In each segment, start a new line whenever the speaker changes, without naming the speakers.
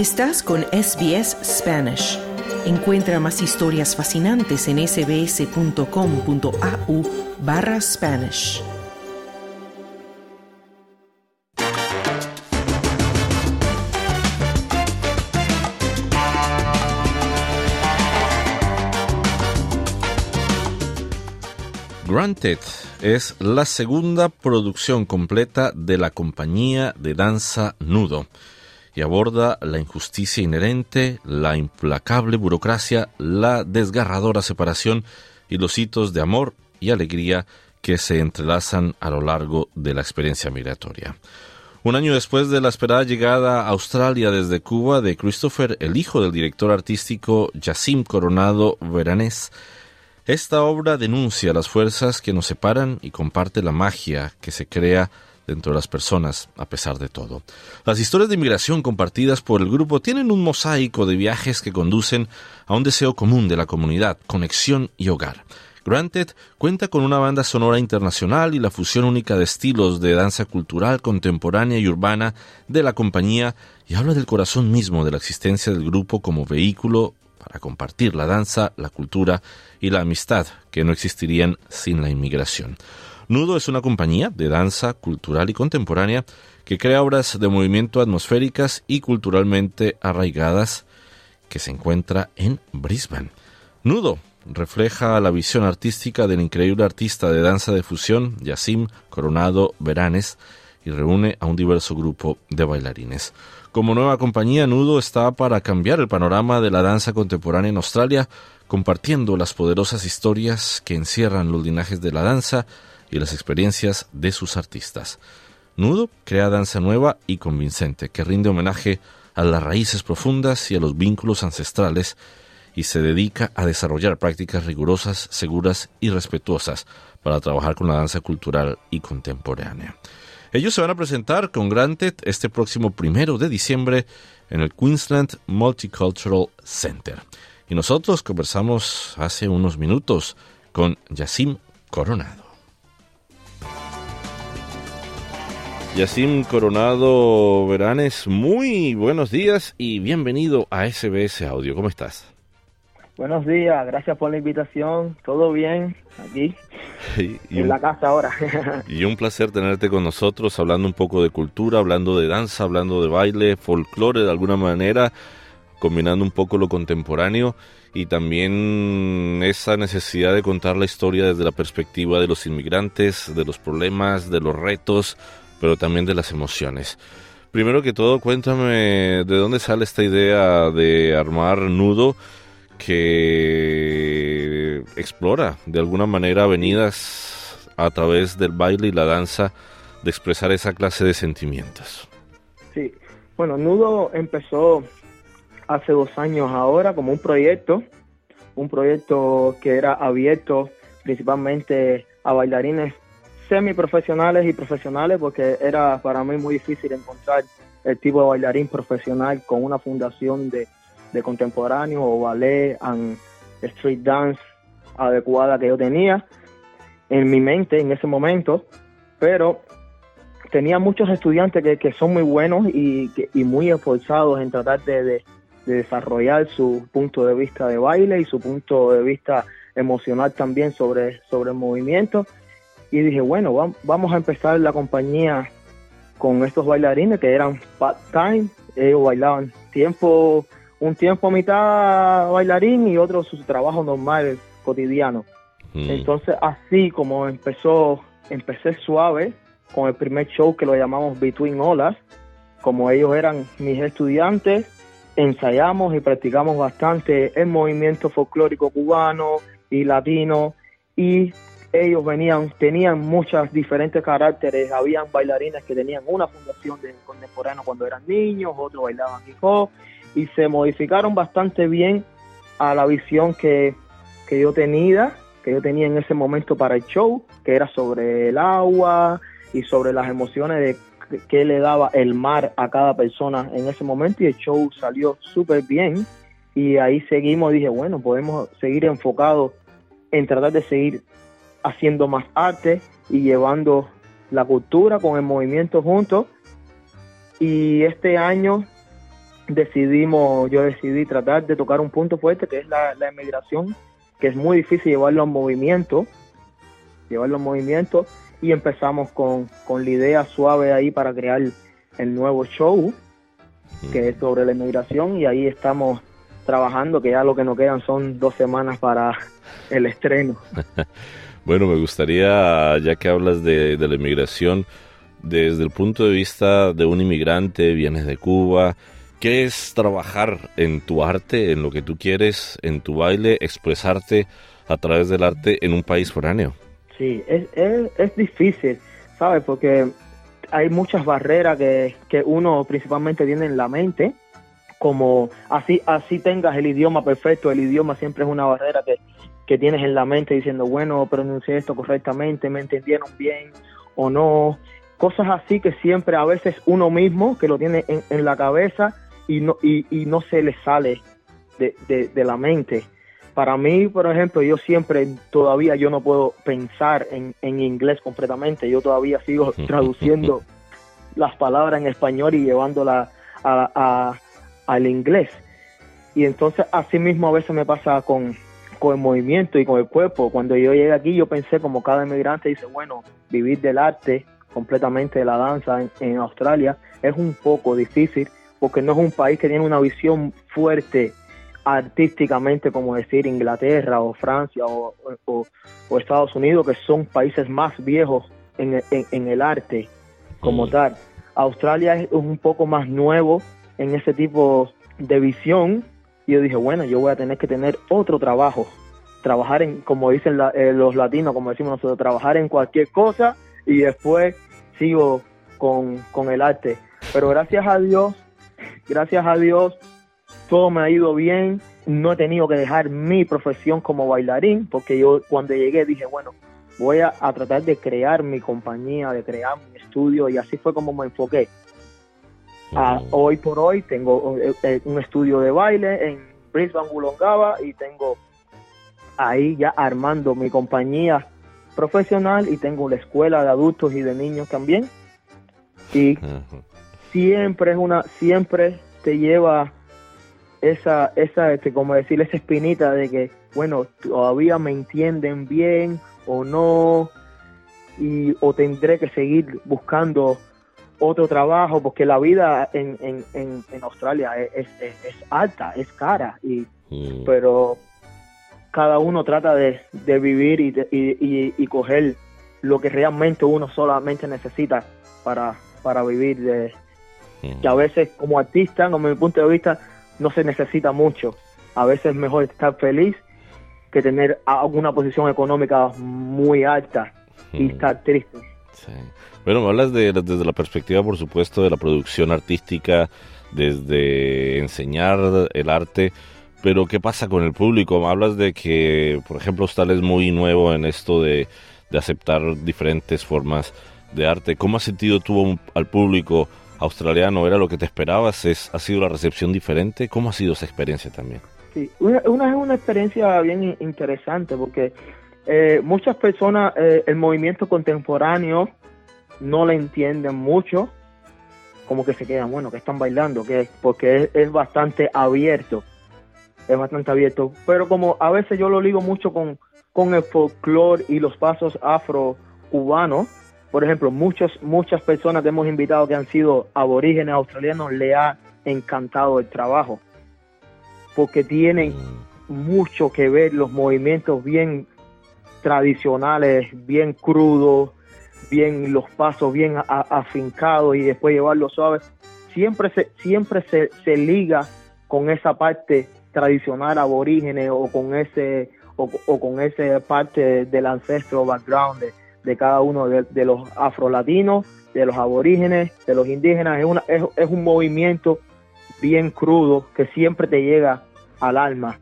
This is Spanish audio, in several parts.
Estás con SBS Spanish. Encuentra más historias fascinantes en sbs.com.au barra Spanish.
Granted es la segunda producción completa de la compañía de danza Nudo y aborda la injusticia inherente, la implacable burocracia, la desgarradora separación y los hitos de amor y alegría que se entrelazan a lo largo de la experiencia migratoria. Un año después de la esperada llegada a Australia desde Cuba de Christopher, el hijo del director artístico Yacim Coronado Veranés, esta obra denuncia las fuerzas que nos separan y comparte la magia que se crea dentro de las personas, a pesar de todo. Las historias de inmigración compartidas por el grupo tienen un mosaico de viajes que conducen a un deseo común de la comunidad, conexión y hogar. Granted cuenta con una banda sonora internacional y la fusión única de estilos de danza cultural, contemporánea y urbana de la compañía y habla del corazón mismo de la existencia del grupo como vehículo para compartir la danza, la cultura y la amistad que no existirían sin la inmigración. Nudo es una compañía de danza cultural y contemporánea que crea obras de movimiento atmosféricas y culturalmente arraigadas que se encuentra en Brisbane. Nudo refleja la visión artística del increíble artista de danza de fusión, Yacim Coronado Veranes, y reúne a un diverso grupo de bailarines. Como nueva compañía, Nudo está para cambiar el panorama de la danza contemporánea en Australia, compartiendo las poderosas historias que encierran los linajes de la danza, y las experiencias de sus artistas. Nudo crea danza nueva y convincente que rinde homenaje a las raíces profundas y a los vínculos ancestrales y se dedica a desarrollar prácticas rigurosas, seguras y respetuosas para trabajar con la danza cultural y contemporánea. Ellos se van a presentar con Granted este próximo primero de diciembre en el Queensland Multicultural Center. Y nosotros conversamos hace unos minutos con Yacim Coronado. Yacim Coronado Veranes, muy buenos días y bienvenido a SBS Audio. ¿Cómo estás?
Buenos días, gracias por la invitación. ¿Todo bien aquí? en la casa ahora.
y un placer tenerte con nosotros, hablando un poco de cultura, hablando de danza, hablando de baile, folclore de alguna manera, combinando un poco lo contemporáneo y también esa necesidad de contar la historia desde la perspectiva de los inmigrantes, de los problemas, de los retos, pero también de las emociones. Primero que todo, cuéntame de dónde sale esta idea de armar nudo que explora de alguna manera avenidas a través del baile y la danza de expresar esa clase de sentimientos.
Sí, bueno, Nudo empezó hace dos años ahora como un proyecto, un proyecto que era abierto principalmente a bailarines semiprofesionales y profesionales porque era para mí muy difícil encontrar el tipo de bailarín profesional con una fundación de, de contemporáneo o ballet and street dance adecuada que yo tenía en mi mente en ese momento, pero tenía muchos estudiantes que, que son muy buenos y, y, muy esforzados en tratar de, de, desarrollar su punto de vista de baile y su punto de vista emocional también sobre, sobre el movimiento y dije, bueno, vamos a empezar la compañía con estos bailarines que eran part-time, ellos bailaban tiempo, un tiempo a mitad bailarín y otro su trabajo normal, cotidiano. Mm. Entonces así como empezó, empecé suave con el primer show que lo llamamos Between Olas, como ellos eran mis estudiantes, ensayamos y practicamos bastante el movimiento folclórico cubano y latino y ellos venían, tenían muchos diferentes caracteres, habían bailarines que tenían una fundación de contemporáneo cuando eran niños, otros bailaban hip hop, y se modificaron bastante bien a la visión que, que yo tenía, que yo tenía en ese momento para el show, que era sobre el agua y sobre las emociones de que le daba el mar a cada persona en ese momento y el show salió súper bien. Y ahí seguimos, dije, bueno, podemos seguir enfocados en tratar de seguir haciendo más arte y llevando la cultura con el movimiento juntos. Y este año decidimos, yo decidí tratar de tocar un punto fuerte que es la, la emigración, que es muy difícil llevarlo en movimiento, llevarlo en movimiento, y empezamos con, con la idea suave ahí para crear el nuevo show, que es sobre la emigración, y ahí estamos trabajando, que ya lo que nos quedan son dos semanas para el estreno.
bueno, me gustaría, ya que hablas de, de la inmigración, desde el punto de vista de un inmigrante, vienes de Cuba, ¿qué es trabajar en tu arte, en lo que tú quieres, en tu baile, expresarte a través del arte en un país foráneo?
Sí, es, es, es difícil, ¿sabes? Porque hay muchas barreras que, que uno principalmente tiene en la mente como así así tengas el idioma perfecto, el idioma siempre es una barrera que, que tienes en la mente diciendo, bueno, pronuncié esto correctamente, me entendieron bien o no, cosas así que siempre a veces uno mismo que lo tiene en, en la cabeza y no, y, y, no se le sale de, de, de, la mente. Para mí, por ejemplo, yo siempre, todavía yo no puedo pensar en, en inglés completamente, yo todavía sigo traduciendo las palabras en español y llevándolas a, a al inglés. Y entonces así mismo a veces me pasa con, con el movimiento y con el cuerpo. Cuando yo llegué aquí yo pensé como cada inmigrante dice, bueno, vivir del arte completamente de la danza en, en, Australia es un poco difícil porque no es un país que tiene una visión fuerte artísticamente como decir Inglaterra o Francia o, o, o Estados Unidos que son países más viejos en, en, en el arte como mm. tal. Australia es un poco más nuevo en ese tipo de visión y yo dije, bueno, yo voy a tener que tener otro trabajo, trabajar en, como dicen la, eh, los latinos, como decimos nosotros, trabajar en cualquier cosa y después sigo con, con el arte. Pero gracias a Dios, gracias a Dios, todo me ha ido bien, no he tenido que dejar mi profesión como bailarín, porque yo cuando llegué dije, bueno, voy a, a tratar de crear mi compañía, de crear mi estudio y así fue como me enfoqué. Uh, hoy por hoy tengo eh, un estudio de baile en Brisbane, Wollongaba y tengo ahí ya armando mi compañía profesional y tengo la escuela de adultos y de niños también. Y siempre es una, siempre te lleva esa, esa, este, como decir, esa espinita de que, bueno, todavía me entienden bien o no, y, o tendré que seguir buscando otro trabajo, porque la vida en, en, en, en Australia es, es, es, alta, es cara, y, mm. pero cada uno trata de, de vivir y, de, y, y, coger lo que realmente uno solamente necesita para, para vivir. De, mm. Que a veces como artista, como mi punto de vista, no se necesita mucho. A veces es mejor estar feliz que tener alguna posición económica muy alta y mm. estar triste.
Sí. Bueno, me hablas de, desde la perspectiva, por supuesto, de la producción artística, desde enseñar el arte, pero ¿qué pasa con el público? Me hablas de que, por ejemplo, usted es muy nuevo en esto de, de aceptar diferentes formas de arte. ¿Cómo has sentido tú al público australiano? ¿Era lo que te esperabas? ¿Es, ¿Ha sido la recepción diferente? ¿Cómo ha sido esa experiencia también?
Sí, una, una, una experiencia bien interesante porque eh, muchas personas, eh, el movimiento contemporáneo no le entienden mucho, como que se quedan, bueno, que están bailando, que porque es, es, bastante abierto, es bastante abierto, pero como a veces yo lo ligo mucho con, con el folclore y los pasos afro-cubanos, por ejemplo, muchos, muchas personas que hemos invitado que han sido aborígenes australianos le ha encantado el trabajo, porque tienen mucho que ver los movimientos bien tradicionales, bien crudos, bien los pasos bien afincados y después llevarlo suave, siempre se, siempre se, se liga con esa parte tradicional aborígene o con ese o, con esa parte del ancestro background de, de cada uno de, de, los afrolatinos, de los aborígenes, de los indígenas. Es, una, es, es un movimiento bien crudo que siempre te llega al alma.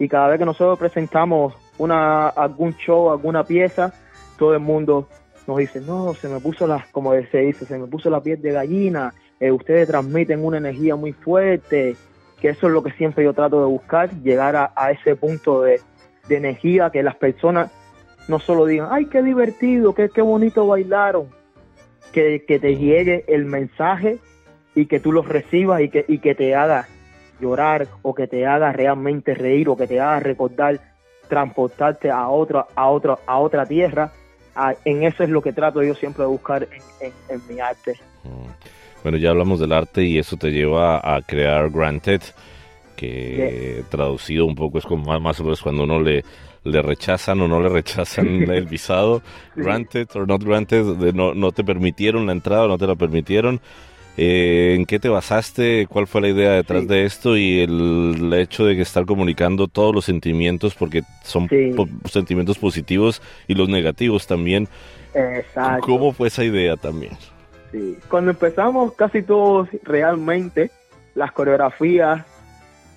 Y cada vez que nosotros presentamos una, algún show, alguna pieza, todo el mundo nos dice, no, se me puso la, como se dice, se me puso la piel de gallina, eh, ustedes transmiten una energía muy fuerte, que eso es lo que siempre yo trato de buscar, llegar a, a ese punto de, de, energía, que las personas no solo digan, ay, qué divertido, qué, qué bonito bailaron, que, que te llegue el mensaje y que tú los recibas y que, y que te haga llorar o que te haga realmente reír o que te haga recordar transportarte a otra a otra a otra tierra. En eso es lo que trato yo siempre de buscar en, mi arte.
Mm. bueno ya hablamos del arte y eso te lleva a crear Granted que traducido un poco es como más, más o menos cuando uno le le rechazan o no le rechazan el visado, granted or not granted, no, no te permitieron la entrada o no te la permitieron. Eh, ¿En qué te basaste? ¿Cuál fue la idea detrás de esto? Y el, hecho de que estar comunicando todos los sentimientos, porque son sentimientos positivos y los negativos también.
Exacto.
¿Cómo fue esa idea también?
Sí, cuando empezamos casi todos realmente, las coreografías,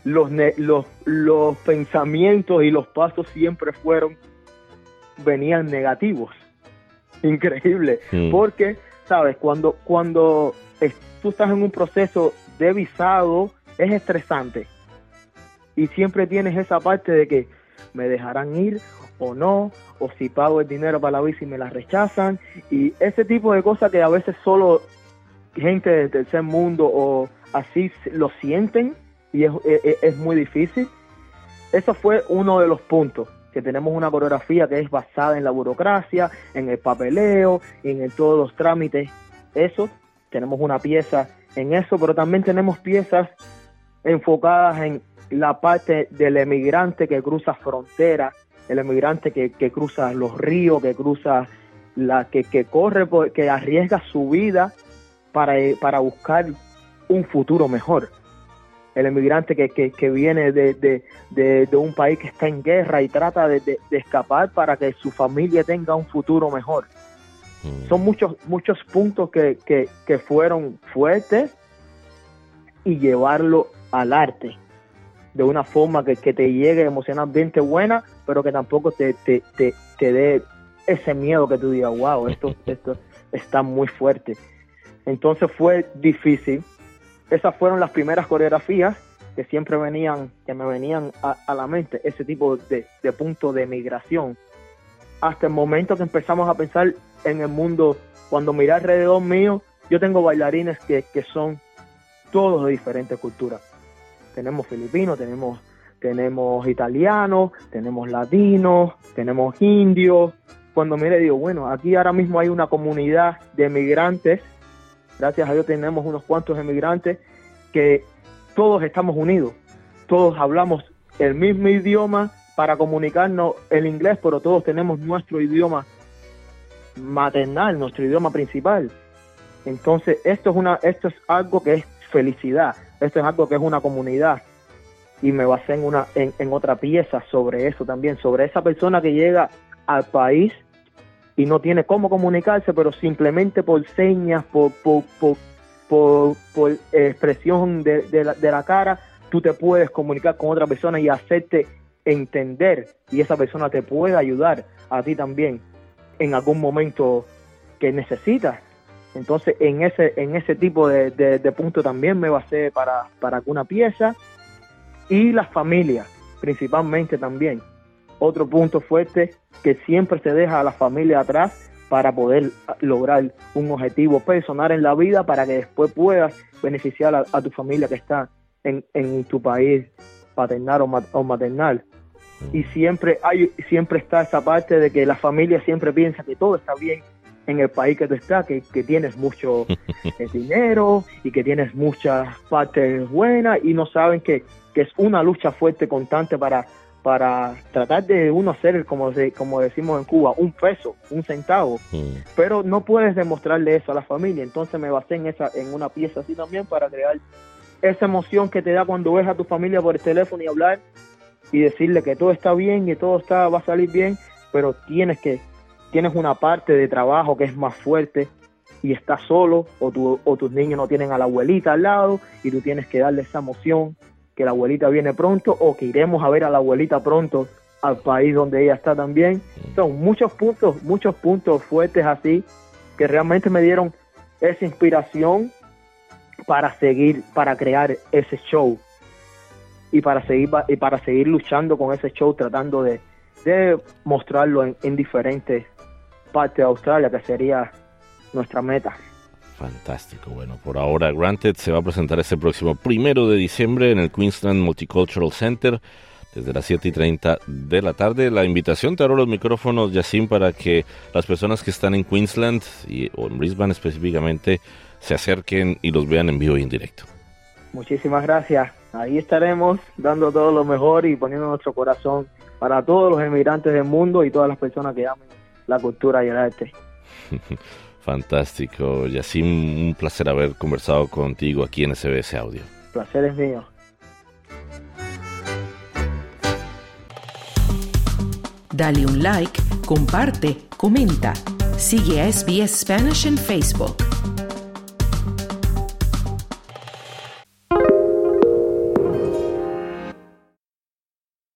los, los, los pensamientos y los pasos siempre fueron, venían negativos. Increíble. Mm. Porque, ¿sabes? Cuando, cuando tú estás en un proceso de visado, es estresante. Y siempre tienes esa parte de que me dejarán ir o no, o si pago el dinero para la y me la rechazan, y ese tipo de cosas que a veces solo gente del tercer mundo o así lo sienten y es, es, muy difícil. Eso fue uno de los puntos que tenemos una coreografía que es basada en la burocracia, en el papeleo, en todos los trámites. Eso tenemos una pieza en eso, pero también tenemos piezas enfocadas en la parte del emigrante que cruza fronteras, el emigrante que, cruza los ríos, que cruza la que, que corre, que arriesga su vida para, para buscar un futuro mejor. El emigrante que, que, viene de, de, de, un país que está en guerra y trata de, escapar para que su familia tenga un futuro mejor. Mm. Son muchos, muchos puntos que, que, fueron fuertes y llevarlo al arte de una forma que, te llegue emocionalmente buena, pero que tampoco te, te, te, dé ese miedo que tú digas, wow, esto, esto está muy fuerte. Entonces fue difícil. Esas fueron las primeras coreografías que siempre venían, que me venían a, la mente, ese tipo de, de punto de migración. Hasta el momento que empezamos a pensar en el mundo, cuando miré alrededor mío, yo tengo bailarines que, son todos de diferentes culturas. Tenemos filipinos, tenemos, tenemos italianos, tenemos latinos, tenemos indios. Cuando mire digo, bueno, aquí ahora mismo hay una comunidad de emigrantes, gracias a Dios tenemos unos cuantos emigrantes que todos estamos unidos, todos hablamos el mismo idioma para comunicarnos el inglés, pero todos tenemos nuestro idioma maternal, nuestro idioma principal. Entonces, esto es, una, esto es algo que es felicidad, esto es algo que es una comunidad. Y me basé en, una, en, otra pieza sobre eso también, sobre esa persona que llega al país y no tiene cómo comunicarse, pero simplemente por señas, por, por, por, por, expresión de, de, la, de la cara, tú te puedes comunicar con otra persona y hacerte entender y esa persona te puede ayudar a ti también en algún momento que necesitas. Entonces, en ese, en ese tipo de, de, punto también me basé para, para alguna pieza. Y las familias, principalmente también. Otro punto fuerte que siempre se deja a la familia atrás para poder lograr un objetivo personal en la vida para que después puedas beneficiar a, tu familia que está en, en tu país paternal o maternal y siempre hay siempre está esa parte de que la familia siempre piensa que todo está bien en el país que tú estás, que, tienes mucho eh, dinero y que tienes muchas partes buenas y no saben que, es una lucha fuerte constante para para tratar de uno hacer, como, como decimos en Cuba, un peso, un centavo, pero no puedes demostrarle eso a la familia. Entonces me basé en, esa, en una pieza así también para crear esa emoción que te da cuando ves a tu familia por el teléfono y hablar y decirle que todo está bien y todo está va a salir bien, pero tienes que tienes una parte de trabajo que es más fuerte y estás solo o, tu, o tus niños no tienen a la abuelita al lado y tú tienes que darle esa emoción que la abuelita viene pronto o que iremos a ver a la abuelita pronto al país donde ella está también. Son muchos puntos, muchos puntos fuertes así que realmente me dieron esa inspiración para seguir, para crear ese show y para seguir y para seguir luchando con ese show tratando de, mostrarlo en, diferentes partes de Australia que sería nuestra meta.
Fantástico. Bueno, por ahora Granted se va a presentar este próximo primero de diciembre en el Queensland Multicultural Center desde las 7 y 30 de la tarde. La invitación, te abro los micrófonos, Yacine, para que las personas que están en Queensland y, o en Brisbane específicamente se acerquen y los vean en vivo y en directo.
Muchísimas gracias. Ahí estaremos dando todo lo mejor y poniendo nuestro corazón para todos los emigrantes del mundo y todas las personas que amen la cultura y el arte.
Fantástico. Yacine, un placer haber conversado contigo aquí en SBS Audio.
placer es mío.
Dale un like, comparte, comenta. Sigue a SBS Spanish en Facebook.